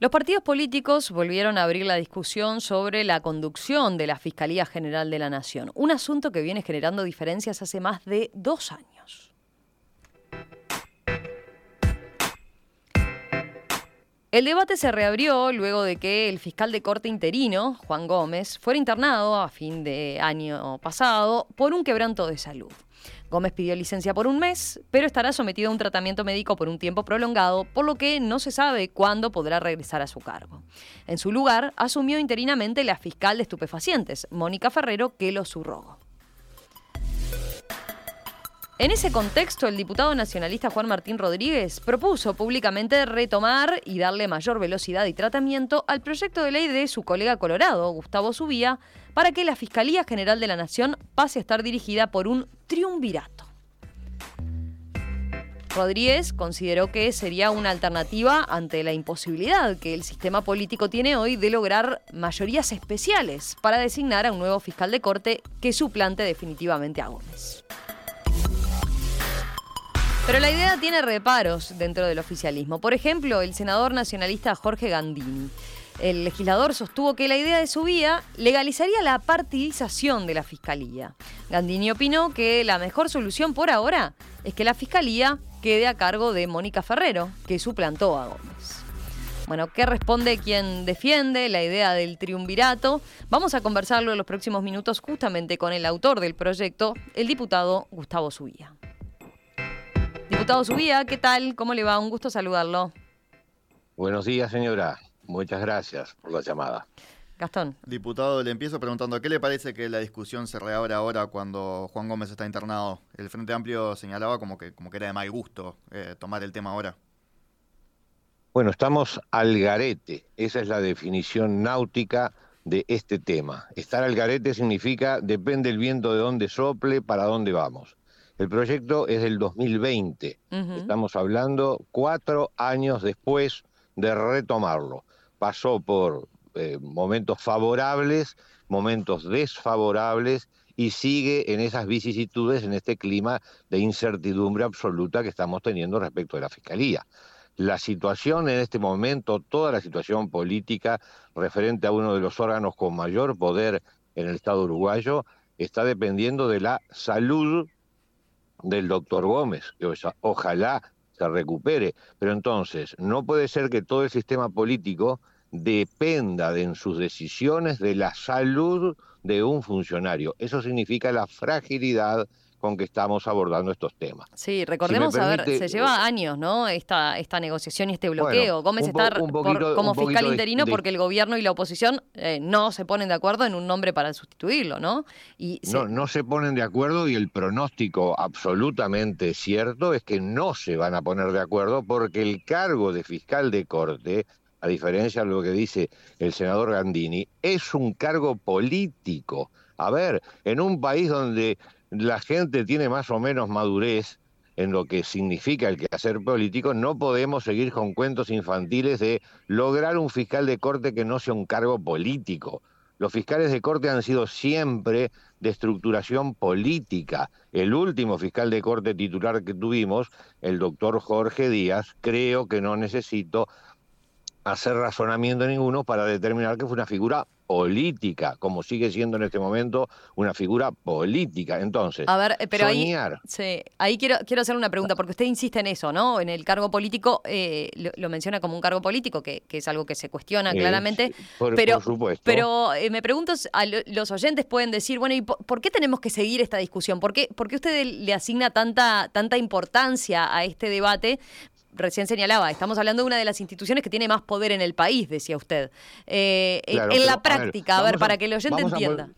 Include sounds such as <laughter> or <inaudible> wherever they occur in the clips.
Los partidos políticos volvieron a abrir la discusión sobre la conducción de la Fiscalía General de la Nación, un asunto que viene generando diferencias hace más de dos años. El debate se reabrió luego de que el fiscal de corte interino, Juan Gómez, fuera internado a fin de año pasado por un quebranto de salud. Gómez pidió licencia por un mes, pero estará sometido a un tratamiento médico por un tiempo prolongado, por lo que no se sabe cuándo podrá regresar a su cargo. En su lugar, asumió interinamente la fiscal de estupefacientes, Mónica Ferrero, que lo subrogó. En ese contexto, el diputado nacionalista Juan Martín Rodríguez propuso públicamente retomar y darle mayor velocidad y tratamiento al proyecto de ley de su colega colorado, Gustavo Subía, para que la Fiscalía General de la Nación pase a estar dirigida por un triunvirato. Rodríguez consideró que sería una alternativa ante la imposibilidad que el sistema político tiene hoy de lograr mayorías especiales para designar a un nuevo fiscal de corte que suplante definitivamente a Gómez. Pero la idea tiene reparos dentro del oficialismo. Por ejemplo, el senador nacionalista Jorge Gandini. El legislador sostuvo que la idea de su vía legalizaría la partidización de la fiscalía. Gandini opinó que la mejor solución por ahora es que la fiscalía quede a cargo de Mónica Ferrero, que suplantó a Gómez. Bueno, ¿qué responde quien defiende la idea del triunvirato? Vamos a conversarlo en los próximos minutos justamente con el autor del proyecto, el diputado Gustavo Subía. Diputado Subía, ¿qué tal? ¿Cómo le va? Un gusto saludarlo. Buenos días, señora. Muchas gracias por la llamada. Gastón. Diputado, le empiezo preguntando, ¿qué le parece que la discusión se reabra ahora cuando Juan Gómez está internado? El Frente Amplio señalaba como que, como que era de mal gusto eh, tomar el tema ahora. Bueno, estamos al garete. Esa es la definición náutica de este tema. Estar al garete significa depende el viento de dónde sople, para dónde vamos. El proyecto es del 2020. Estamos hablando cuatro años después de retomarlo. Pasó por eh, momentos favorables, momentos desfavorables y sigue en esas vicisitudes, en este clima de incertidumbre absoluta que estamos teniendo respecto de la Fiscalía. La situación en este momento, toda la situación política referente a uno de los órganos con mayor poder en el Estado uruguayo, está dependiendo de la salud del doctor Gómez, ojalá se recupere. Pero entonces, no puede ser que todo el sistema político dependa de, en sus decisiones de la salud de un funcionario. Eso significa la fragilidad con que estamos abordando estos temas. Sí, recordemos, a ver, se lleva eh, años, ¿no? Esta, esta negociación y este bloqueo. Gómez está como fiscal interino porque el gobierno y la oposición eh, no se ponen de acuerdo en un nombre para sustituirlo, ¿no? Y no, no se ponen de acuerdo y el pronóstico absolutamente cierto es que no se van a poner de acuerdo porque el cargo de fiscal de corte a diferencia de lo que dice el senador Gandini, es un cargo político. A ver, en un país donde la gente tiene más o menos madurez en lo que significa el quehacer político, no podemos seguir con cuentos infantiles de lograr un fiscal de corte que no sea un cargo político. Los fiscales de corte han sido siempre de estructuración política. El último fiscal de corte titular que tuvimos, el doctor Jorge Díaz, creo que no necesito hacer razonamiento ninguno para determinar que fue una figura política, como sigue siendo en este momento una figura política. Entonces, a ver, pero ahí, sí, ahí quiero, quiero hacer una pregunta, porque usted insiste en eso, ¿no? En el cargo político, eh, lo, menciona como un cargo político, que, es algo que se cuestiona claramente. pero, supuesto. Pero eh, me pregunto, a los oyentes pueden decir, bueno, ¿y por, qué tenemos que seguir esta discusión? ¿Por qué, por qué usted le asigna tanta, tanta importancia a este debate? Recién señalaba, estamos hablando de una de las instituciones que tiene más poder en el país, decía usted. Eh, en la práctica, a ver, para que el oyente entienda.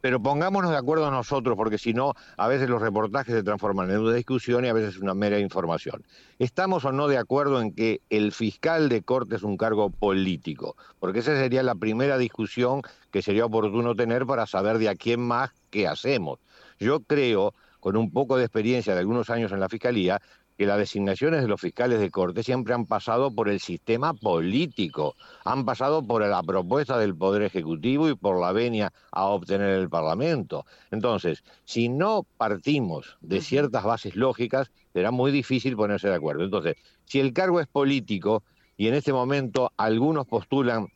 pero pongámonos de acuerdo nosotros, porque si no, a veces los reportajes se transforman en una discusión y a veces una mera información. ¿Estamos o no de acuerdo en que el fiscal de corte es un cargo político? Porque esa sería la primera discusión que sería oportuno tener para saber de a quién más qué hacemos. Yo creo, con un poco de experiencia de algunos años en la fiscalía, que las designaciones de los fiscales de corte siempre han pasado por el sistema político, han pasado por la propuesta del Poder Ejecutivo y por la venia a obtener el Parlamento. Entonces, si no partimos de ciertas bases lógicas, será muy difícil ponerse de acuerdo. Entonces, si el cargo es político, y en este momento algunos postulan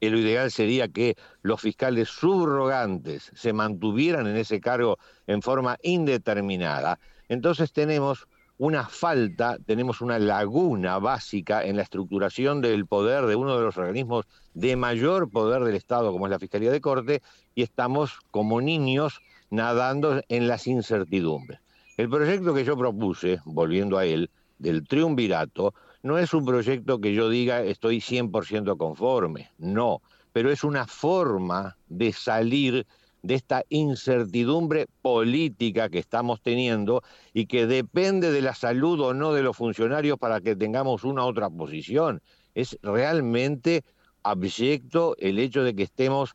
que lo ideal sería que los fiscales subrogantes se mantuvieran en ese cargo en forma indeterminada, entonces tenemos una falta, tenemos una laguna básica en la estructuración del poder de uno de los organismos de mayor poder del Estado, como es la Fiscalía de Corte, y estamos como niños nadando en las incertidumbres. El proyecto que yo propuse, volviendo a él, del triunvirato, no es un proyecto que yo diga estoy 100% conforme, no, pero es una forma de salir de esta incertidumbre política que estamos teniendo y que depende de la salud o no de los funcionarios para que tengamos una otra posición. Es realmente abyecto el hecho de que estemos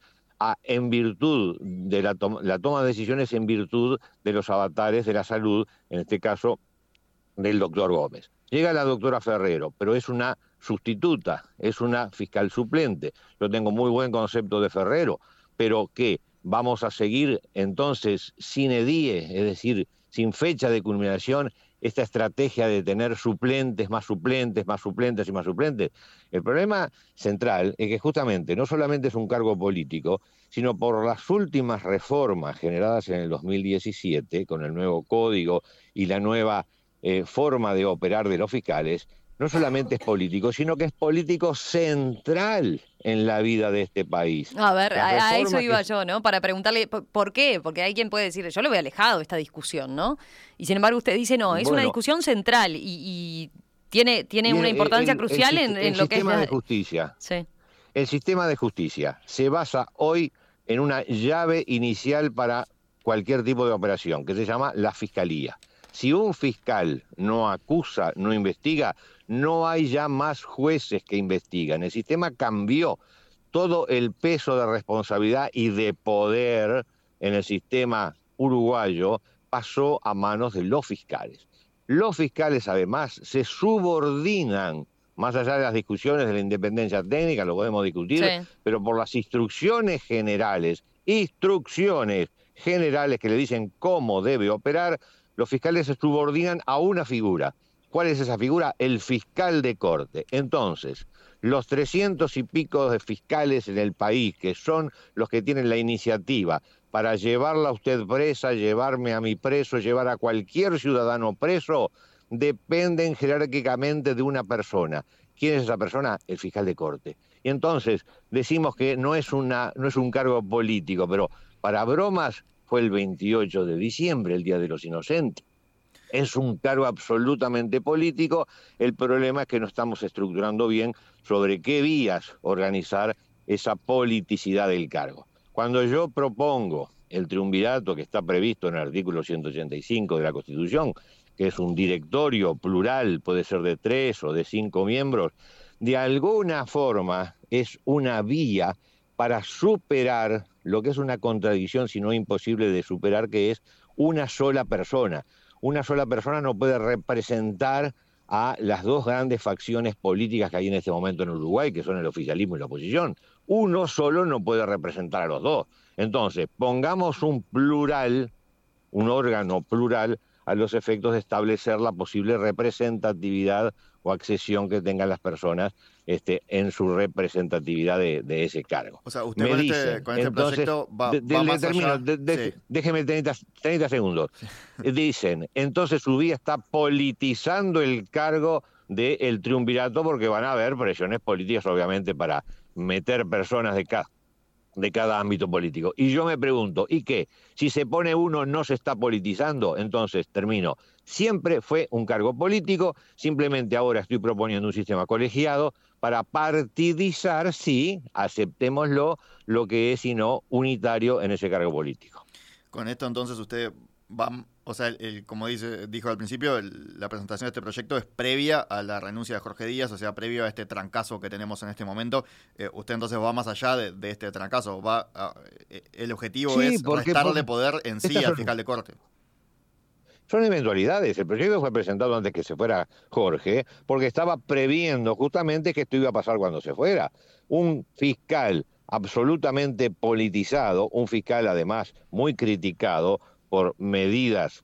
en virtud de la, la toma de decisiones, en virtud de los avatares de la salud, en este caso del doctor Gómez. Llega la doctora Ferrero, pero es una sustituta, es una fiscal suplente. Yo tengo muy buen concepto de Ferrero, pero que vamos a seguir entonces sin edie, es decir, sin fecha de culminación, esta estrategia de tener suplentes, más suplentes, más suplentes y más suplentes. El problema central es que justamente no solamente es un cargo político, sino por las últimas reformas generadas en el 2017, con el nuevo código y la nueva eh, forma de operar de los fiscales, no solamente es político, sino que es político central en la vida de este país. A ver, a, eso iba yo, ¿no? Para preguntarle por qué, porque hay quien puede decir, yo lo veo alejado esta discusión, ¿no? Y sin embargo usted dice, no, es una discusión central y, tiene, tiene una importancia crucial en, lo que es... El sistema de justicia. Sí. El sistema de justicia se basa hoy en una llave inicial para cualquier tipo de operación, que se llama la fiscalía. Si un fiscal no acusa, no investiga, no hay ya más jueces que investigan. El sistema cambió. Todo el peso de responsabilidad y de poder en el sistema uruguayo pasó a manos de los fiscales. Los fiscales además se subordinan, más allá de las discusiones de la independencia técnica, lo podemos discutir, pero por las instrucciones generales, instrucciones generales que le dicen cómo debe operar, los fiscales se subordinan a una figura. ¿Cuál es esa figura? El fiscal de corte. Entonces, los trescientos y pico de fiscales en el país, que son los que tienen la iniciativa para llevarla a usted presa, llevarme a mi preso, llevar a cualquier ciudadano preso, dependen jerárquicamente de una persona. ¿Quién es esa persona? El fiscal de corte. Y entonces decimos que no es, una, no es un cargo político, pero para bromas fue el 28 de diciembre, el Día de los Inocentes. Es un cargo absolutamente político. El problema es que no estamos estructurando bien sobre qué vías organizar esa politicidad del cargo. Cuando yo propongo el triunvirato que está previsto en el artículo 185 de la Constitución, que es un directorio plural, puede ser de tres o de cinco miembros, de alguna forma es una vía para superar lo que es una contradicción, si no imposible de superar, que es una sola persona. Una sola persona no puede representar a las dos grandes facciones políticas que hay en este momento en Uruguay, que son el oficialismo y la oposición. Uno solo no puede representar a los dos. Entonces, pongamos un plural, un órgano plural, a los efectos de establecer la posible representatividad o accesión que tengan las personas este, en su representatividad de, ese cargo. O sea, usted con, este, con este proyecto va, más allá... Déjeme 30, 30 segundos. <laughs> Dicen, entonces su vía está politizando el cargo del triunvirato porque van a haber presiones políticas, obviamente, para meter personas de cada de cada ámbito político. Y yo me pregunto, ¿y qué? Si se pone uno no se está politizando, entonces termino. Siempre fue un cargo político, simplemente ahora estoy proponiendo un sistema colegiado para partidizar, sí, aceptémoslo, lo que es y no unitario en ese cargo político. Con esto entonces usted va o sea, el, como dice, dijo al principio, la presentación de este proyecto es previa a la renuncia de Jorge Díaz, o sea, previo a este trancazo que tenemos en este momento. Eh, usted entonces va más allá de, este trancazo. Va eh, el objetivo es restarle poder en sí al fiscal de corte. Son eventualidades. El proyecto fue presentado antes que se fuera Jorge, porque estaba previendo justamente que esto iba a pasar cuando se fuera. Un fiscal absolutamente politizado, un fiscal además muy criticado, por medidas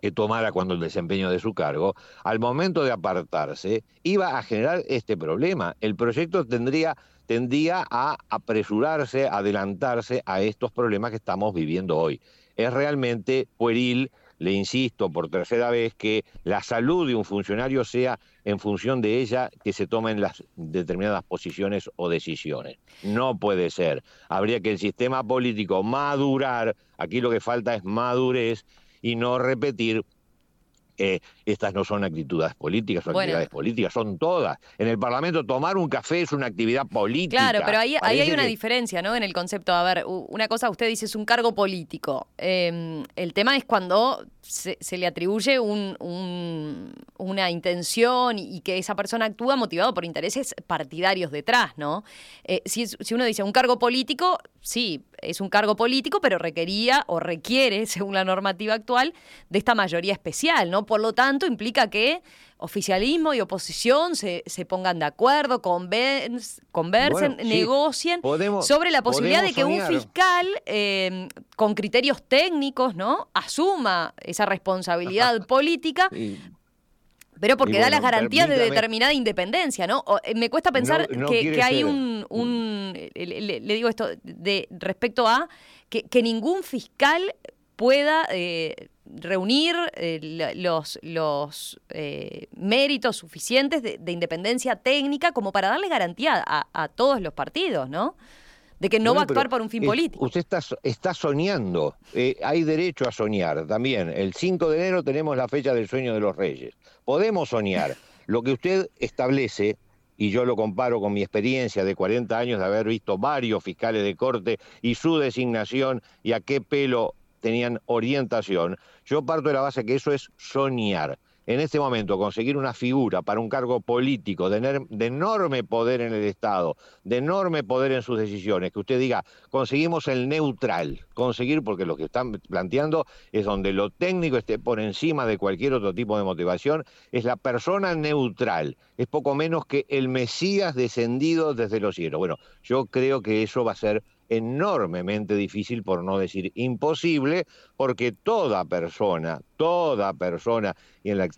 que tomara cuando el desempeño de su cargo, al momento de apartarse, iba a generar este problema. El proyecto tendría, tendría a apresurarse, adelantarse a estos problemas que estamos viviendo hoy. Es realmente pueril le insisto por tercera vez que la salud de un funcionario sea en función de ella que se tomen las determinadas posiciones o decisiones. No puede ser. Habría que el sistema político madurar, aquí lo que falta es madurez y no repetir eh, estas no son actitudes políticas o actividades políticas, son todas. En el Parlamento tomar un café es una actividad política. Claro, pero ahí, hay una diferencia, ¿no? En el concepto, a ver, una cosa usted dice es un cargo político. Em, el tema es cuando se, le atribuye una intención y, que esa persona actúa motivado por intereses partidarios detrás, ¿no? Eh, si, si uno dice un cargo político, sí, es un cargo político, pero requería o requiere, <laughs> según la normativa actual, de esta mayoría especial, ¿no? Por lo tanto, implica que oficialismo y oposición se, pongan de acuerdo, conversen, negocien sobre la posibilidad de que un fiscal eh, con criterios técnicos, ¿no? Asuma esa responsabilidad <laughs> política pero porque da las garantías de determinada independencia, ¿no? Eh, me cuesta pensar que, hay un, le, digo esto, de respecto a que, ningún fiscal pueda eh, reunir eh, los, los méritos suficientes de, independencia técnica como para darle garantía a, todos los partidos, ¿no? De que no va a actuar por un fin político. Usted está, está soñando, hay derecho a soñar también. El 5 de enero tenemos la fecha del sueño de los reyes podemos soñar. Lo que usted establece, y yo lo comparo con mi experiencia de 40 años de haber visto varios fiscales de corte y su designación y a qué pelo tenían orientación, yo parto de la base que eso es soñar en este momento conseguir una figura para un cargo político de, enorme poder en el Estado, de enorme poder en sus decisiones, que usted diga, conseguimos el neutral, conseguir, porque lo que están planteando es donde lo técnico esté por encima de cualquier otro tipo de motivación, es la persona neutral, es poco menos que el Mesías descendido desde los cielos. Bueno, yo creo que eso va a ser enormemente difícil, por no decir imposible, porque toda persona, toda persona, y en la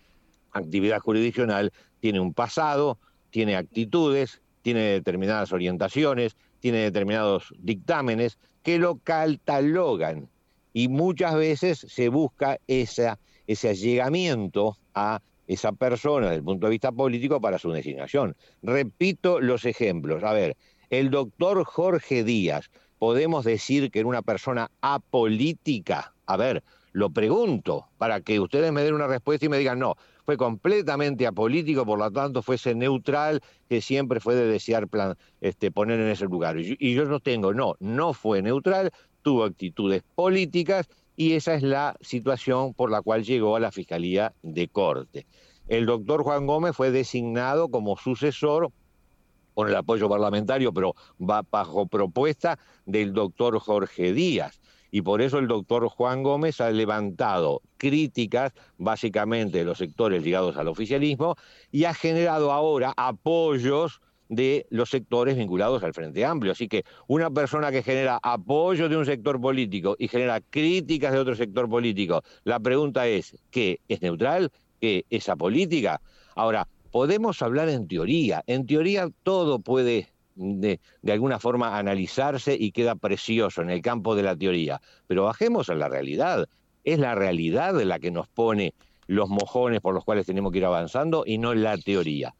actividad jurisdiccional, tiene un pasado, tiene actitudes, tiene determinadas orientaciones, tiene determinados dictámenes que lo catalogan y muchas veces se busca esa, ese allegamiento a esa persona desde el punto de vista político para su designación. Repito los ejemplos. A ver, el doctor Jorge Díaz, ¿podemos decir que era una persona apolítica? A ver, lo pregunto para que ustedes me den una respuesta y me digan, no, fue completamente apolítico, por lo tanto fuese neutral, que siempre fue de desear este, poner en ese lugar. Y yo no tengo, no, no fue neutral, tuvo actitudes políticas y esa es la situación por la cual llegó a la Fiscalía de Corte. El doctor Juan Gómez fue designado como sucesor con el apoyo parlamentario, pero va bajo propuesta del doctor Jorge Díaz. Y por eso el doctor Juan Gómez ha levantado críticas básicamente de los sectores ligados al oficialismo y ha generado ahora apoyos de los sectores vinculados al Frente Amplio. Así que una persona que genera apoyo de un sector político y genera críticas de otro sector político, la pregunta es, ¿qué es neutral? ¿Qué es apolítica? Ahora, podemos hablar en teoría. En teoría todo puede de, alguna forma analizarse y queda precioso en el campo de la teoría. Pero bajemos a la realidad. Es la realidad la que nos pone los mojones por los cuales tenemos que ir avanzando y no la teoría.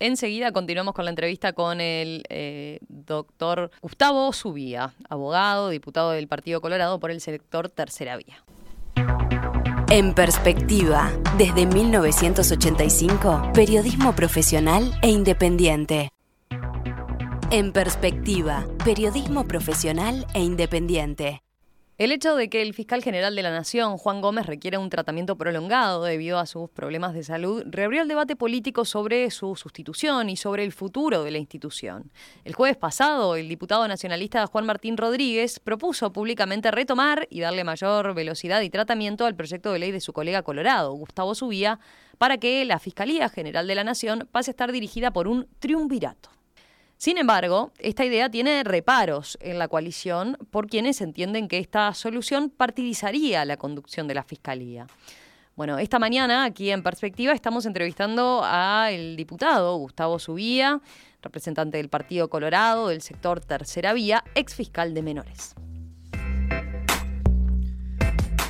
Enseguida continuamos con la entrevista con el eh, doctor Gustavo Subía, abogado, diputado del Partido Colorado por el sector Tercera Vía. En perspectiva, desde 1985, periodismo profesional e independiente. En perspectiva, periodismo profesional e independiente. El hecho de que el fiscal general de la Nación, Juan Gómez, requiera un tratamiento prolongado debido a sus problemas de salud, reabrió el debate político sobre su sustitución y sobre el futuro de la institución. El jueves pasado, el diputado nacionalista Juan Martín Rodríguez propuso públicamente retomar y darle mayor velocidad y tratamiento al proyecto de ley de su colega colorado, Gustavo Subía, para que la Fiscalía General de la Nación pase a estar dirigida por un triunvirato. Sin embargo, esta idea tiene reparos en la coalición por quienes entienden que esta solución partidizaría la conducción de la Fiscalía. Bueno, esta mañana aquí en Perspectiva estamos entrevistando al diputado Gustavo Subía, representante del Partido Colorado del sector Tercera Vía, ex fiscal de menores.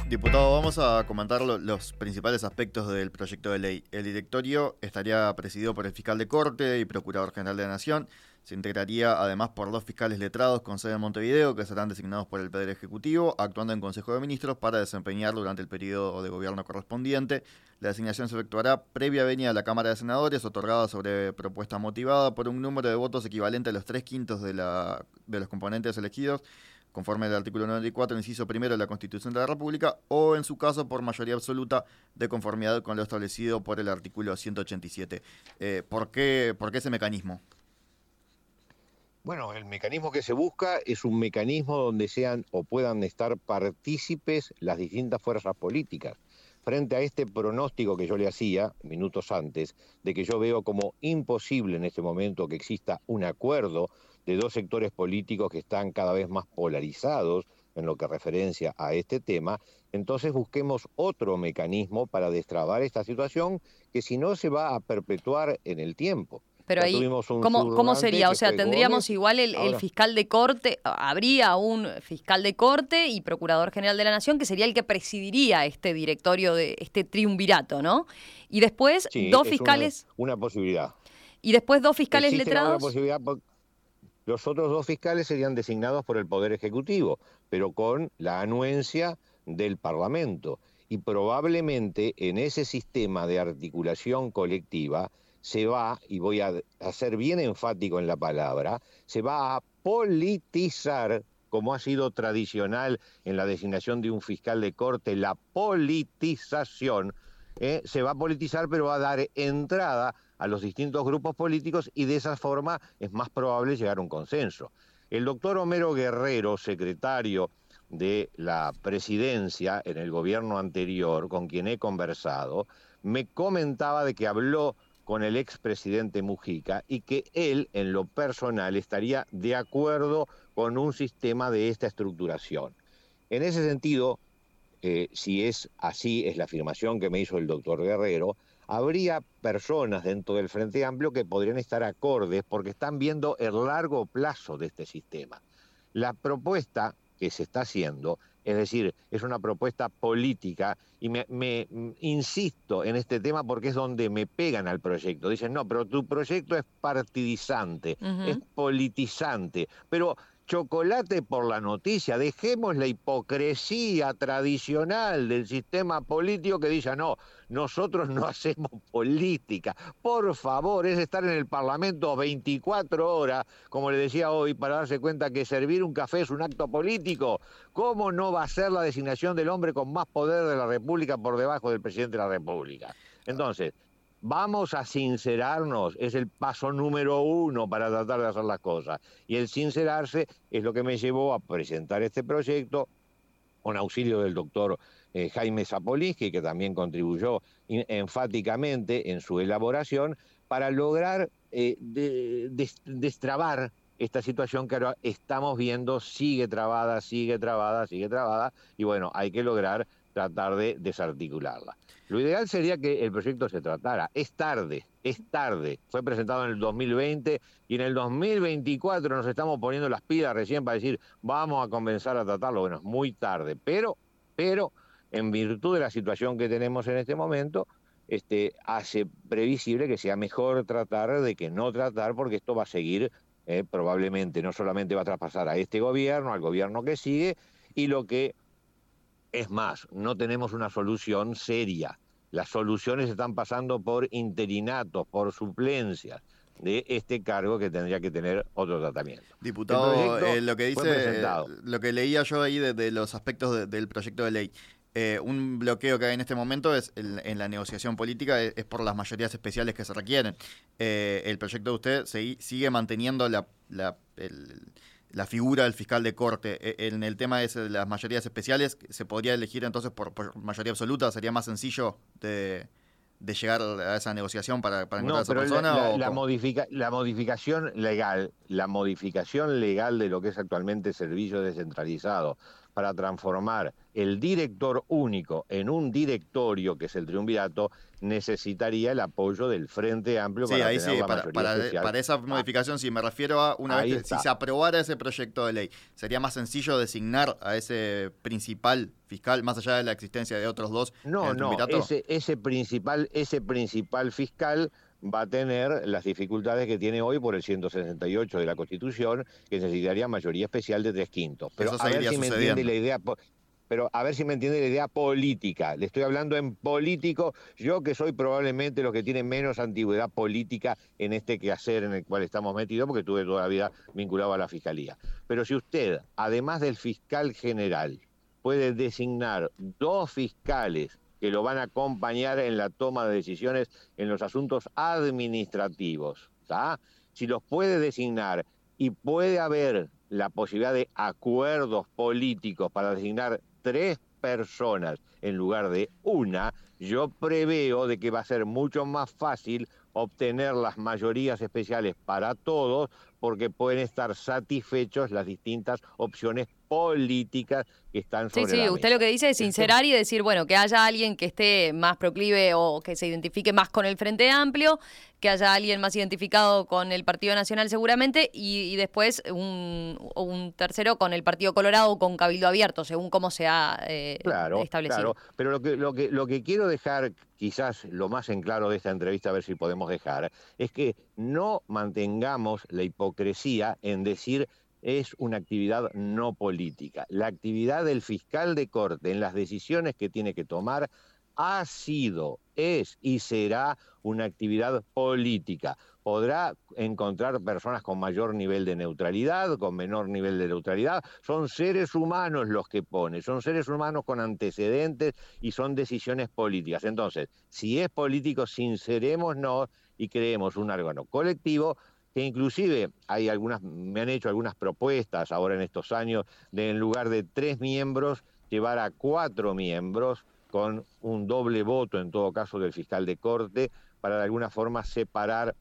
Diputado, vamos a comentar los principales aspectos del proyecto de ley. El directorio estaría presidido por el fiscal de corte y procurador general de la Nación. Se integraría además por dos fiscales letrados con sede en Montevideo, que serán designados por el Poder Ejecutivo, actuando en Consejo de Ministros para desempeñar durante el periodo de gobierno correspondiente. La designación se efectuará previa venia a la Cámara de Senadores, otorgada sobre propuesta motivada por un número de votos equivalente a los tres quintos de, la, de los componentes elegidos conforme al artículo 94, inciso primero de la Constitución de la República, o en su caso por mayoría absoluta de conformidad con lo establecido por el artículo 187. Eh, ¿por, qué, ¿Por qué ese mecanismo? Bueno, el mecanismo que se busca es un mecanismo donde sean o puedan estar partícipes las distintas fuerzas políticas. Frente a este pronóstico que yo le hacía minutos antes, de que yo veo como imposible en este momento que exista un acuerdo de dos sectores políticos que están cada vez más polarizados en lo que referencia a este tema, entonces busquemos otro mecanismo para destrabar esta situación que si no se va a perpetuar en el tiempo. Pero ahí, ¿cómo, sería? O sea, tendríamos igual el, fiscal de corte, habría un fiscal de corte y procurador general de la Nación que sería el que presidiría este directorio de este triunvirato, ¿no? Y después dos fiscales. Una, posibilidad. Y después dos fiscales letrados. posibilidad los otros dos fiscales serían designados por el Poder Ejecutivo, pero con la anuencia del Parlamento. Y probablemente en ese sistema de articulación colectiva se va, y voy a, ser bien enfático en la palabra, se va a politizar como ha sido tradicional en la designación de un fiscal de corte, la politización, eh, se va a politizar, pero va a dar entrada a los distintos grupos políticos y de esa forma es más probable llegar a un consenso. El doctor Homero Guerrero, secretario de la presidencia en el gobierno anterior, con quien he conversado, me comentaba de que habló con el expresidente Mujica y que él, en lo personal, estaría de acuerdo con un sistema de esta estructuración. En ese sentido, eh, si es así, es la afirmación que me hizo el doctor Guerrero, habría personas dentro del Frente Amplio que podrían estar acordes porque están viendo el largo plazo de este sistema. La propuesta que se está haciendo, es decir, es una propuesta política y me, mm, insisto en este tema porque es donde me pegan al proyecto. Dicen, no, pero tu proyecto es partidizante, es politizante, pero chocolate por la noticia, dejemos la hipocresía tradicional del sistema político que dice, no, nosotros no <laughs> hacemos política. Por favor, es estar en el Parlamento 24 horas, como le decía hoy, para darse cuenta que servir un café es un acto político. ¿Cómo no va a ser la designación del hombre con más poder de la República por debajo del presidente de la República? Entonces, Vamos a sincerarnos, es el paso número uno para tratar de hacer las cosas. Y el sincerarse es lo que me llevó a presentar este proyecto con auxilio del doctor eh, Jaime Zapolinski, que también contribuyó enfáticamente en su elaboración, para lograr eh, destrabar esta situación que ahora estamos viendo sigue trabada, sigue trabada, sigue trabada, y bueno, hay que lograr tratar de desarticularla. Lo ideal sería que el proyecto se tratara. Es tarde, es tarde. Fue presentado en el 2020 y en el 2024 nos estamos poniendo las pilas recién para decir vamos a comenzar a tratarlo. Bueno, es muy tarde, pero, pero en virtud de la situación que tenemos en este momento, este, hace previsible que sea mejor tratar de que no tratar, porque esto va a seguir, eh, probablemente no solamente va a traspasar a este gobierno, al gobierno que sigue, y lo que es más, no tenemos una solución seria. Las soluciones están pasando por interinatos, por suplencias de este cargo que tendría que tener otro tratamiento. Diputado, eh, lo que dice, lo que leía yo ahí de, los aspectos del proyecto de ley, eh, un bloqueo que hay en este momento es en la negociación política es, por las mayorías especiales que se requieren. Eh, el proyecto de usted sigue manteniendo la, la figura del fiscal de corte. E, en el tema de las mayorías especiales, ¿se podría elegir entonces por, mayoría absoluta? ¿Sería más sencillo de, de llegar a esa negociación para, para encontrar no, a esa persona? La, o la, modifica, la modificación legal, la modificación legal de lo que es actualmente servicio descentralizado para transformar el director único en un directorio, que es el triunvirato, necesitaría el apoyo del Frente Amplio Sí, para ahí tener sí, la para, para- esa Ah, modificación, sí, me refiero a una vez que si se aprobara ese proyecto de ley, ¿sería más sencillo designar a ese principal fiscal, más allá de la existencia de otros dos en No, el no, ese, ese, principal, ese principal fiscal va a tener las dificultades que tiene hoy por el 168 de la Constitución, que necesitaría mayoría especial de tres quintos. Pero Eso a ver si me entiende la idea. Pero a ver si me entiende la idea política. Le estoy hablando en político, yo que soy probablemente los que tienen menos antigüedad política en este quehacer en el cual estamos metidos, porque tuve toda la vida vinculado a la fiscalía. Pero si usted, además del fiscal general, puede designar dos fiscales que lo van a acompañar en la toma de decisiones en los asuntos administrativos. Si los puede designar y puede haber la posibilidad de acuerdos políticos para designar tres personas en lugar de una, yo preveo de que va a ser mucho más fácil obtener las mayorías especiales para todos porque pueden estar satisfechos las distintas opciones políticas que están Sí, sobre sí, la usted mesa. lo que dice es sincerar y decir, bueno, que haya alguien que esté más proclive o que se identifique más con el Frente Amplio, que haya alguien más identificado con el Partido Nacional seguramente y, y después un, un tercero con el Partido Colorado o con Cabildo Abierto, según cómo se ha eh, Claro, establecido. claro. Pero lo que, lo, que, lo que quiero dejar, quizás lo más en claro de esta entrevista, a ver si podemos dejar, es que no mantengamos la hipocresía en decir es una actividad no política. La actividad del fiscal de corte en las decisiones que tiene que tomar ha sido, es y será una actividad política. Podrá encontrar personas con mayor nivel de neutralidad, con menor nivel de neutralidad. Son seres humanos los que pone, son seres humanos con antecedentes y son decisiones políticas. Entonces, si es político, sincerémonos y creemos un órgano colectivo que inclusive hay algunas, me han hecho algunas propuestas ahora en estos años de en lugar de tres miembros llevar a cuatro miembros con un doble voto en todo caso del fiscal de corte para de alguna forma separar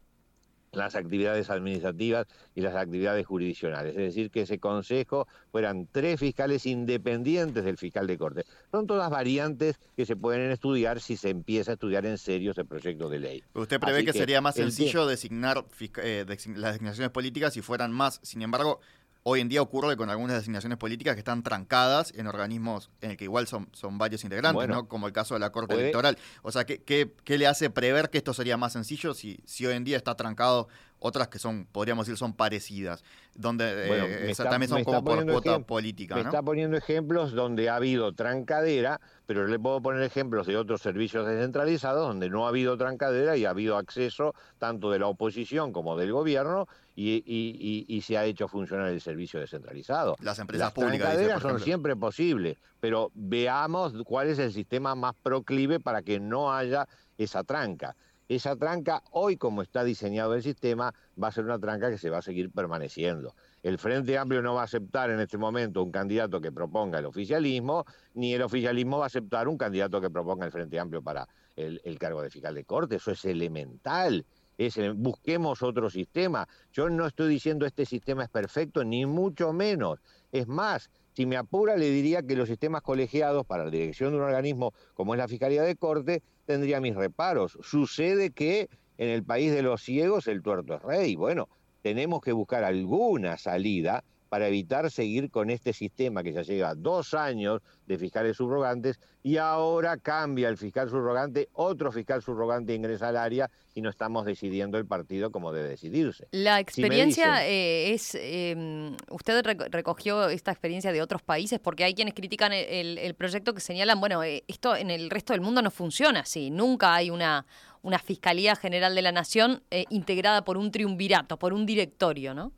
las actividades administrativas y las actividades jurisdiccionales. Es decir, que ese consejo fueran tres fiscales independientes del fiscal de corte. Son todas variantes que se pueden estudiar si se empieza a estudiar en serio ese proyecto de ley. ¿Usted prevé que, que sería más sencillo designar eh, las designaciones políticas si fueran más? Sin embargo, hoy en día ocurre con algunas designaciones políticas que están trancadas en organismos en el que igual son, son varios integrantes, Bueno, ¿no? Como el caso de la Corte puede- Electoral. O sea, ¿qué, qué, qué le hace prever que esto sería más sencillo si, si hoy en día está trancado otras que son, podríamos decir, son parecidas, donde eh, Bueno, está- también son como por cuota política, Me ¿no? está poniendo ejemplos donde ha habido trancadera, pero le puedo poner ejemplos de otros servicios descentralizados donde no ha habido trancadera y ha habido acceso tanto de la oposición como del gobierno y, y- y- y se ha hecho funcionar el servicio descentralizado. Las empresas Las públicas, dice, trancaderas por son ejemplo. siempre posibles, pero veamos cuál es el sistema más proclive para que no haya esa tranca. Esa tranca, hoy como está diseñado el sistema, va a ser una tranca que se va a seguir permaneciendo. El Frente Amplio no va a aceptar en este momento un candidato que proponga el oficialismo, ni el oficialismo va a aceptar un candidato que proponga el Frente Amplio para el, el cargo de fiscal de corte. Eso es elemental. Es busquemos otro sistema. Yo no estoy diciendo este sistema es perfecto, ni mucho menos. Es más, si me apura, le diría que los sistemas colegiados para la dirección de un organismo como es la Fiscalía de Corte tendría mis reparos. Sucede que en el país de los ciegos el tuerto es rey. Bueno, tenemos que buscar alguna salida para evitar seguir con este sistema que ya lleva dos años de fiscales subrogantes y ahora cambia el fiscal subrogante, otro fiscal subrogante ingresa al área y no estamos decidiendo el partido como debe decidirse. La Si experiencia dicen- eh, es, eh, usted reco- recogió esta experiencia de otros países porque hay quienes critican el, proyecto que señalan, bueno, eh, esto en el resto del mundo no funciona así, nunca hay una, una Fiscalía General de la Nación eh, integrada por un triunvirato, por un directorio, ¿no?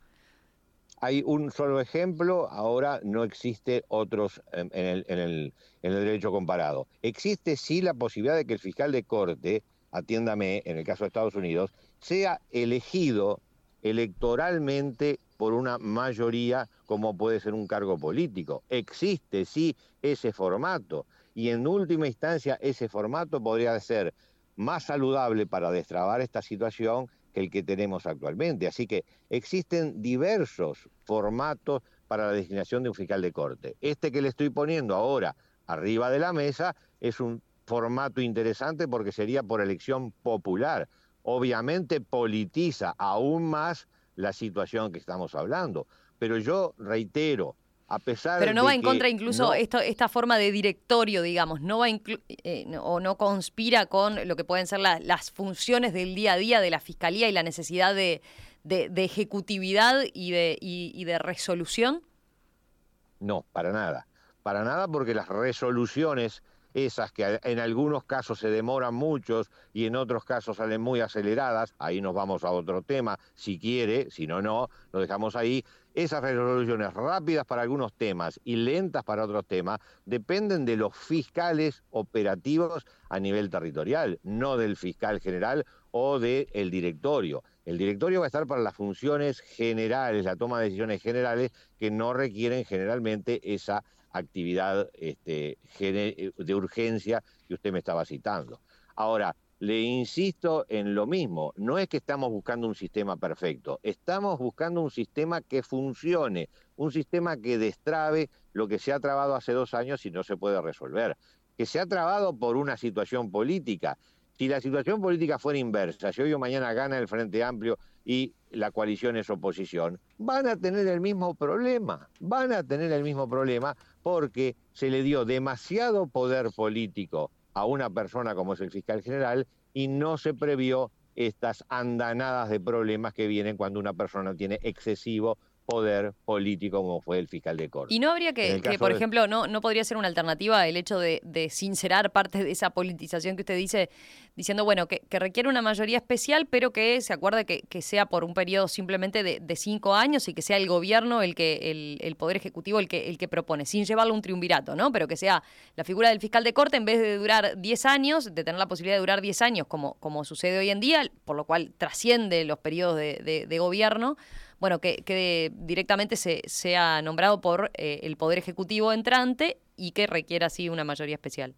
Hay un solo ejemplo, ahora no existe otros en el, en el- en el derecho comparado. Existe sí la posibilidad de que el fiscal de corte, atiéndame en el caso de Estados Unidos, sea elegido electoralmente por una mayoría como puede ser un cargo político. Existe sí ese formato y en última instancia ese formato podría ser más saludable para destrabar esta situación que el que tenemos actualmente. Así que existen diversos formatos para la designación de un fiscal de corte. Este que le estoy poniendo ahora arriba de la mesa es un formato interesante porque sería por elección popular. Obviamente politiza aún más la situación que estamos hablando. Pero yo reitero, a pesar Pero no va en contra incluso no, esto, esta forma de directorio, digamos, no va eh, no, o no conspira con lo que pueden ser la, las funciones del día a día de la fiscalía y la necesidad de, de, de ejecutividad y de, y, y de resolución. No, para nada. Para nada porque las resoluciones esas que en algunos casos se demoran muchos y en otros casos salen muy aceleradas, ahí nos vamos a otro tema, si quiere, si no, no, lo dejamos ahí. Esas resoluciones rápidas para algunos temas y lentas para otros temas dependen de los fiscales operativos a nivel territorial, no del fiscal general o del directorio. El directorio va a estar para las funciones generales, la toma de decisiones generales que no requieren generalmente esa actividad este, de urgencia que usted me estaba citando. Ahora, le insisto en lo mismo, no es que estamos buscando un sistema perfecto, estamos buscando un sistema que funcione, un sistema que destrabe lo que se ha trabado hace dos años y no se puede resolver, que se ha trabado por una situación política. Si la situación política fuera inversa, si hoy o mañana gana el Frente Amplio y la coalición es oposición, van a tener el mismo problema, van a tener el mismo problema porque se le dio demasiado poder político a una persona como es el fiscal general y no se previó estas andanadas de problemas que vienen cuando una persona tiene excesivo poder político como fue el fiscal de corte. Y no habría que, que por de... ejemplo, no, no podría ser una alternativa el hecho de, de, sincerar parte de esa politización que usted dice, diciendo, bueno, que, que requiere una mayoría especial, pero que se acuerde que, que sea por un periodo simplemente de, de, cinco años y que sea el gobierno el que, el, el poder ejecutivo el que, el que propone, sin llevarlo a un triunvirato, ¿no? Pero que sea la figura del fiscal de corte, en vez de durar 10 años, de tener la posibilidad de durar 10 años, como, como sucede hoy en día, por lo cual trasciende los periodos de, de gobierno bueno, que, directamente se, sea nombrado por eh, el Poder Ejecutivo entrante y que requiera así una mayoría especial.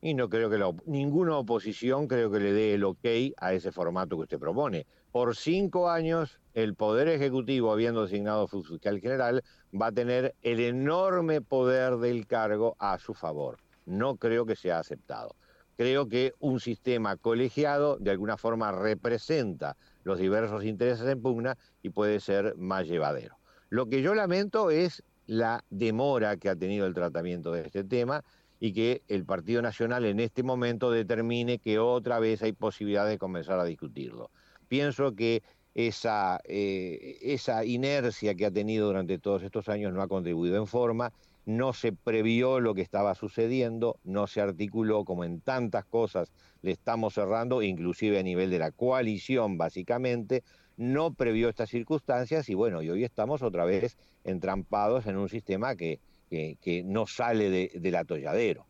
Y no creo que ninguna oposición creo que le dé el ok a ese formato que usted propone. Por cinco años, el Poder Ejecutivo, habiendo designado fiscal general, va a tener el enorme poder del cargo a su favor. No creo que sea aceptado. Creo que un sistema colegiado de alguna forma representa los diversos intereses en pugna y puede ser más llevadero. Lo que yo lamento es la demora que ha tenido el tratamiento de este tema y que el Partido Nacional en este momento determine que otra vez hay posibilidad de comenzar a discutirlo. Pienso que esa, eh, esa inercia que ha tenido durante todos estos años no ha contribuido en forma no se previó lo que estaba sucediendo, no se articuló como en tantas cosas le estamos cerrando, inclusive a nivel de la coalición básicamente, no previó estas circunstancias y bueno, hoy estamos otra vez entrampados en un sistema que, que, que no sale de, del atolladero.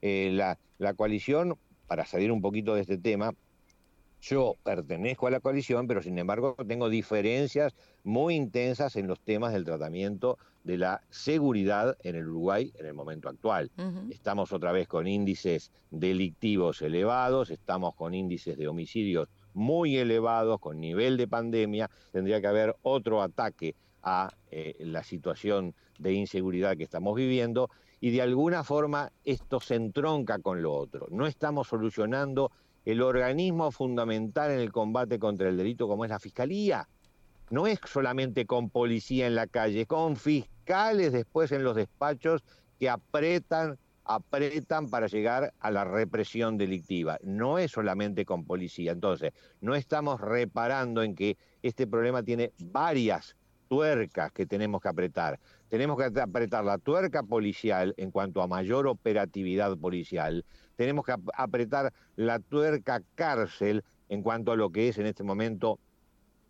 Eh, la, la coalición, para salir un poquito de este tema, yo pertenezco a la coalición, pero sin embargo tengo diferencias muy intensas en los temas del tratamiento de la seguridad en el Uruguay en el momento actual. Uh -huh. Estamos otra vez con índices delictivos elevados, estamos con índices de homicidios muy elevados, con nivel de pandemia, tendría que haber otro ataque a eh, la situación de inseguridad que estamos viviendo y de alguna forma esto se entronca con lo otro. No estamos solucionando el organismo fundamental en el combate contra el delito como es la Fiscalía no es solamente con policía en la calle, con fiscales después en los despachos que apretan, apretan para llegar a la represión delictiva. No es solamente con policía. Entonces, no estamos reparando en que este problema tiene varias tuercas que tenemos que apretar. Tenemos que apretar la tuerca policial en cuanto a mayor operatividad policial. Tenemos que apretar la tuerca cárcel en cuanto a lo que es en este momento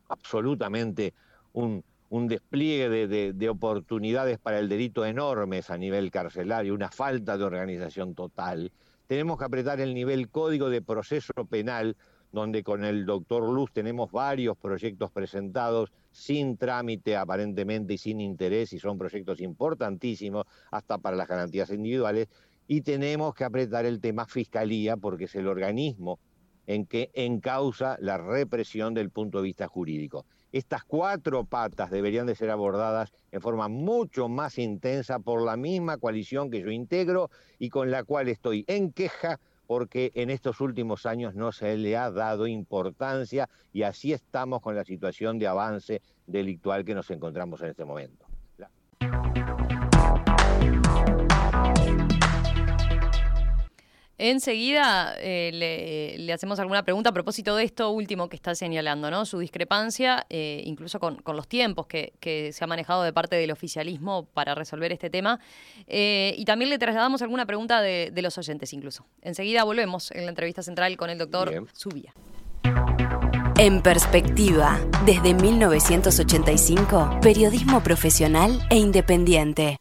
absolutamente un, un despliegue de, de, de, oportunidades para el delito enormes a nivel carcelario, una falta de organización total. Tenemos que apretar el nivel código de proceso penal, donde con el doctor Luz tenemos varios proyectos presentados sin trámite aparentemente y sin interés, y son proyectos importantísimos hasta para las garantías individuales, y tenemos que apretar el tema fiscalía, porque es el organismo en que encausa la represión del punto de vista jurídico. Estas cuatro patas deberían de ser abordadas en forma mucho más intensa por la misma coalición que yo integro y con la cual estoy en queja porque en estos últimos años no se le ha dado importancia y así estamos con la situación de avance delictual que nos encontramos en este momento. Enseguida eh, le, hacemos alguna pregunta a propósito de esto último que está señalando, ¿no? Su discrepancia, eh, incluso con, los tiempos que, se ha manejado de parte del oficialismo para resolver este tema. Eh, y también le trasladamos alguna pregunta de, los oyentes, incluso. Enseguida volvemos en la entrevista central con el doctor Subía. En perspectiva, desde 1985, periodismo profesional e independiente.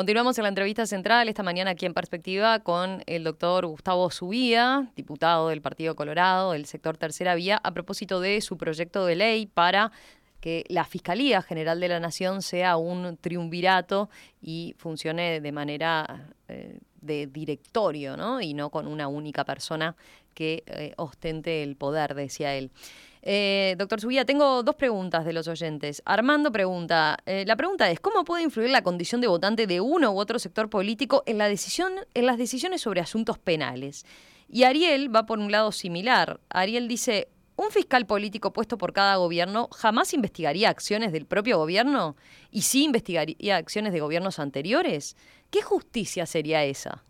Continuamos en la entrevista central esta mañana aquí en Perspectiva con el doctor Gustavo Subía, diputado del Partido Colorado del sector Tercera Vía, a propósito de su proyecto de ley para que la Fiscalía General de la Nación sea un triunvirato y funcione de manera eh, de directorio, ¿no? Y no con una única persona que eh, ostente el poder, decía él. Eh, doctor Subía, tengo dos preguntas de los oyentes. Armando pregunta, eh, la pregunta es, ¿cómo puede influir la condición de votante de uno u otro sector político en, en las decisiones sobre asuntos penales? Y Ariel va por un lado similar. Ariel dice, ¿un fiscal político puesto por cada gobierno jamás investigaría acciones del propio gobierno? ¿Y sí investigaría acciones de gobiernos anteriores? ¿Qué justicia sería esa?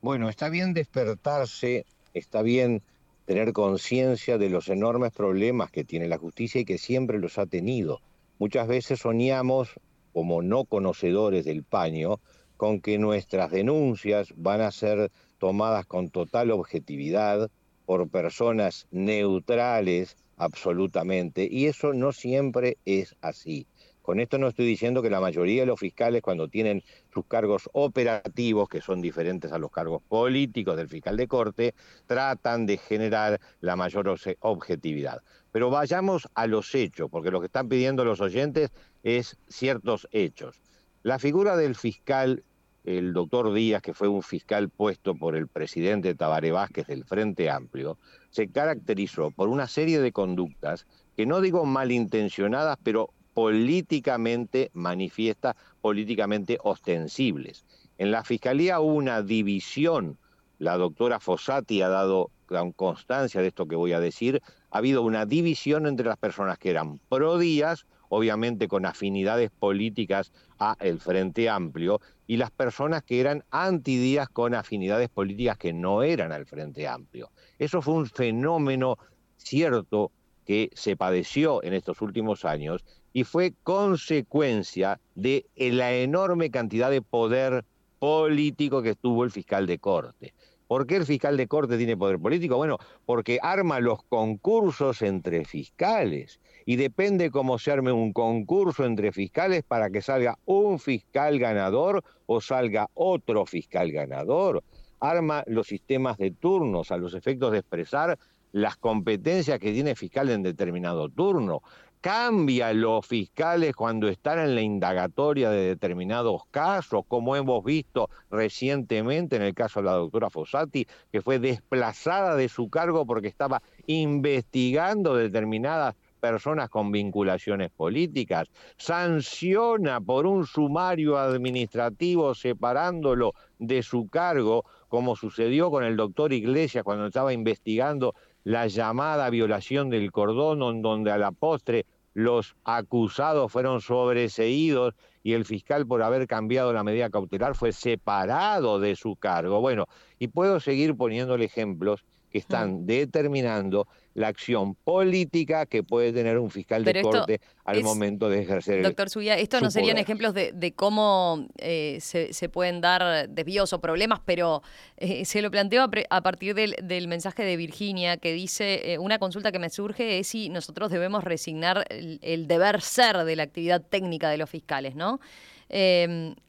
Bueno, está bien despertarse, está bien tener conciencia de los enormes problemas que tiene la justicia y que siempre los ha tenido. Muchas veces soñamos, como no conocedores del paño, con que nuestras denuncias van a ser tomadas con total objetividad por personas neutrales absolutamente, y eso no siempre es así. Con esto no estoy diciendo que la mayoría de los fiscales cuando tienen sus cargos operativos, que son diferentes a los cargos políticos del fiscal de corte, tratan de generar la mayor objetividad. Pero vayamos a los hechos, porque lo que están pidiendo los oyentes es ciertos hechos. La figura del fiscal, el doctor Díaz, que fue un fiscal puesto por el presidente Tabaré Vázquez del Frente Amplio, se caracterizó por una serie de conductas que no digo malintencionadas, pero políticamente manifiesta, políticamente ostensibles. En la Fiscalía hubo una división, la doctora Fossati ha dado constancia de esto que voy a decir, ha habido una división entre las personas que eran pro Díaz, obviamente con afinidades políticas a el Frente Amplio, y las personas que eran anti Díaz con afinidades políticas que no eran al Frente Amplio. Eso fue un fenómeno cierto que se padeció en estos últimos años y fue consecuencia de la enorme cantidad de poder político que tuvo el fiscal de corte. ¿Por qué el fiscal de corte tiene poder político? Bueno, porque arma los concursos entre fiscales y depende cómo se arme un concurso entre fiscales para que salga un fiscal ganador o salga otro fiscal ganador. Arma los sistemas de turnos a los efectos de expresar las competencias que tiene fiscal en determinado turno cambia los fiscales cuando están en la indagatoria de determinados casos, como hemos visto recientemente en el caso de la doctora Fossati, que fue desplazada de su cargo porque estaba investigando determinadas personas con vinculaciones políticas, sanciona por un sumario administrativo separándolo de su cargo, como sucedió con el doctor Iglesias cuando estaba investigando la llamada violación del cordón, donde a la postre los acusados fueron sobreseídos y el fiscal por haber cambiado la medida cautelar fue separado de su cargo. Bueno, y puedo seguir poniéndole ejemplos que están determinando la acción política que puede tener un fiscal de corte al momento de ejercer Doctor Suya, estos no serían ejemplos de, cómo eh, se, pueden dar desvíos o problemas, pero eh, se lo planteo a, partir del, mensaje de Virginia que dice, eh, una consulta que me surge es si nosotros debemos resignar el, deber ser de la actividad técnica de los fiscales, ¿no?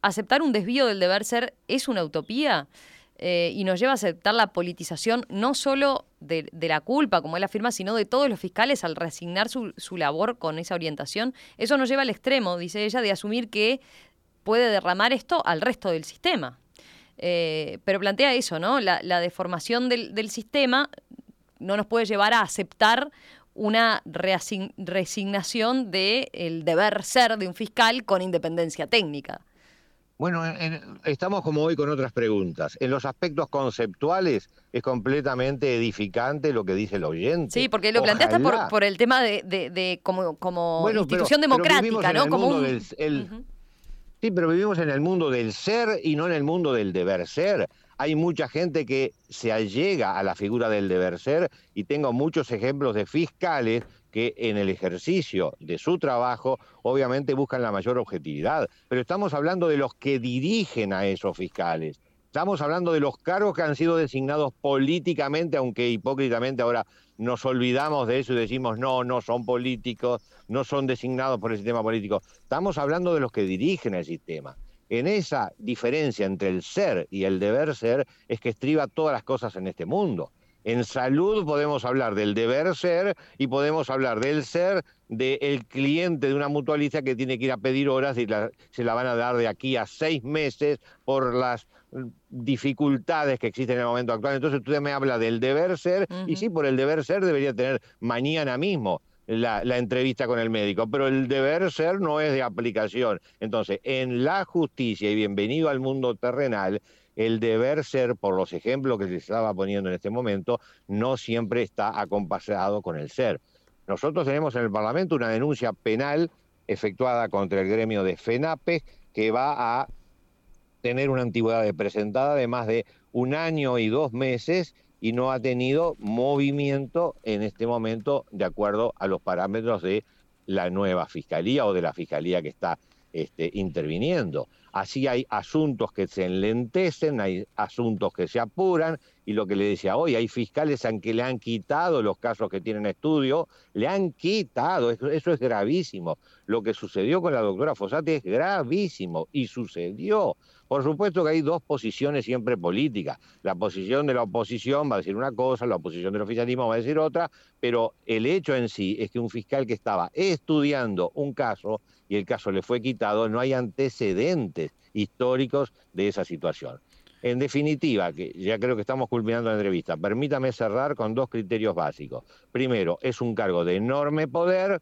¿Aceptar un desvío del deber ser es una utopía? Eh, y nos lleva a aceptar la politización no solo de, la culpa, como él afirma, sino de todos los fiscales al resignar su, labor con esa orientación. Eso nos lleva al extremo, dice ella, de asumir que puede derramar esto al resto del sistema. Eh, pero plantea eso, ¿no? La, deformación del, sistema no nos puede llevar a aceptar una resignación del deber ser de un fiscal con independencia técnica. Bueno, estamos como hoy con otras preguntas. En los aspectos conceptuales es completamente edificante lo que dice el oyente. Sí, porque lo planteaste por, por, el tema de, como, institución democrática, ¿no? Como Sí, pero vivimos en el mundo del ser y no en el mundo del deber ser. Hay mucha gente que se allega a la figura del deber ser y tengo muchos ejemplos de fiscales que en el ejercicio de su trabajo obviamente buscan la mayor objetividad, pero estamos hablando de los que dirigen a esos fiscales. Estamos hablando de los cargos que han sido designados políticamente, aunque hipócritamente ahora nos olvidamos de eso y decimos, no, no son políticos, no son designados por el sistema político. Estamos hablando de los que dirigen el sistema. En esa diferencia entre el ser y el deber ser es que estriba todas las cosas en este mundo. En salud podemos hablar del deber ser y podemos hablar del ser del cliente de una mutualista que tiene que ir a pedir horas y se la van a dar de aquí a seis meses por las dificultades que existen en el momento actual. Entonces usted me habla del deber ser y sí, por el deber ser debería tener mañana mismo. La, la, entrevista con el médico, pero el deber ser no es de aplicación. Entonces, en la justicia, y bienvenido al mundo terrenal, el deber ser, por los ejemplos que se estaba poniendo en este momento, no siempre está acompasado con el ser. Nosotros tenemos en el Parlamento una denuncia penal efectuada contra el gremio de FENAPE que va a tener una antigüedad de presentada de más de un año y dos meses y no ha tenido movimiento en este momento de acuerdo a los parámetros de la nueva fiscalía o de la fiscalía que está este, interviniendo. Así hay asuntos que se enlentecen, hay asuntos que se apuran, y lo que le decía hoy, hay fiscales a que le han quitado los casos que tienen estudio, le han quitado, eso, es gravísimo. Lo que sucedió con la doctora Fossati es gravísimo, y sucedió. Por supuesto que hay dos posiciones siempre políticas. La posición de la oposición va a decir una cosa, la oposición del oficialismo va a decir otra, pero el hecho en sí es que un fiscal que estaba estudiando un caso y el caso le fue quitado, no hay antecedentes históricos de esa situación. En definitiva, que ya creo que estamos culminando la entrevista, permítame cerrar con dos criterios básicos. Primero, es un cargo de enorme poder,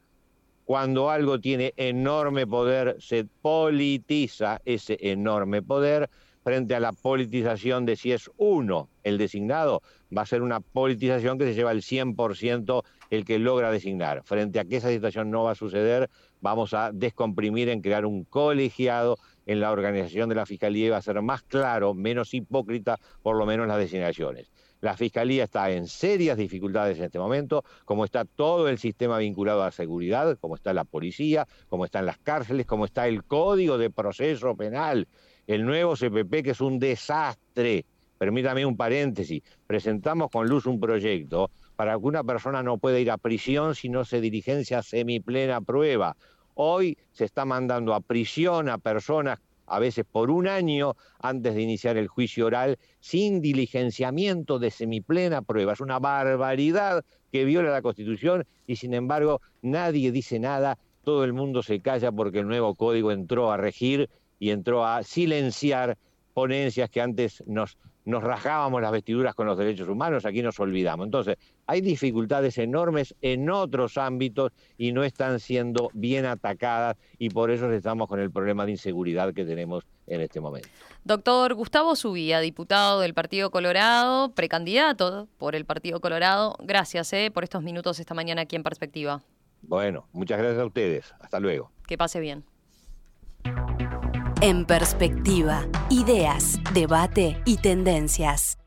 cuando algo tiene enorme poder, se politiza ese enorme poder frente a la politización de si es uno el designado, va a ser una politización que se lleva el 100% el que logra designar. Frente a que esa situación no va a suceder, vamos a descomprimir en crear un colegiado en la organización de la Fiscalía y va a ser más claro, menos hipócrita, por lo menos las designaciones. La Fiscalía está en serias dificultades en este momento, como está todo el sistema vinculado a la seguridad, como está la policía, como están las cárceles, como está el Código de Proceso Penal, el nuevo CPP que es un desastre. Permítame un paréntesis, presentamos con luz un proyecto para que una persona no pueda ir a prisión si no se diligencia semiplena prueba. Hoy se está mandando a prisión a personas a veces por un año antes de iniciar el juicio oral, sin diligenciamiento de semiplena prueba. Es una barbaridad que viola la Constitución y sin embargo nadie dice nada, todo el mundo se calla porque el nuevo código entró a regir y entró a silenciar ponencias que antes nos, nos rajábamos las vestiduras con los derechos humanos, aquí nos olvidamos. Entonces, hay dificultades enormes en otros ámbitos y no están siendo bien atacadas y por eso estamos con el problema de inseguridad que tenemos en este momento. Doctor Gustavo Subía, diputado del Partido Colorado, precandidato por el Partido Colorado, gracias eh, por estos minutos esta mañana aquí en Perspectiva. Bueno, muchas gracias a ustedes. Hasta luego. Que pase bien. En perspectiva, ideas, debate y tendencias.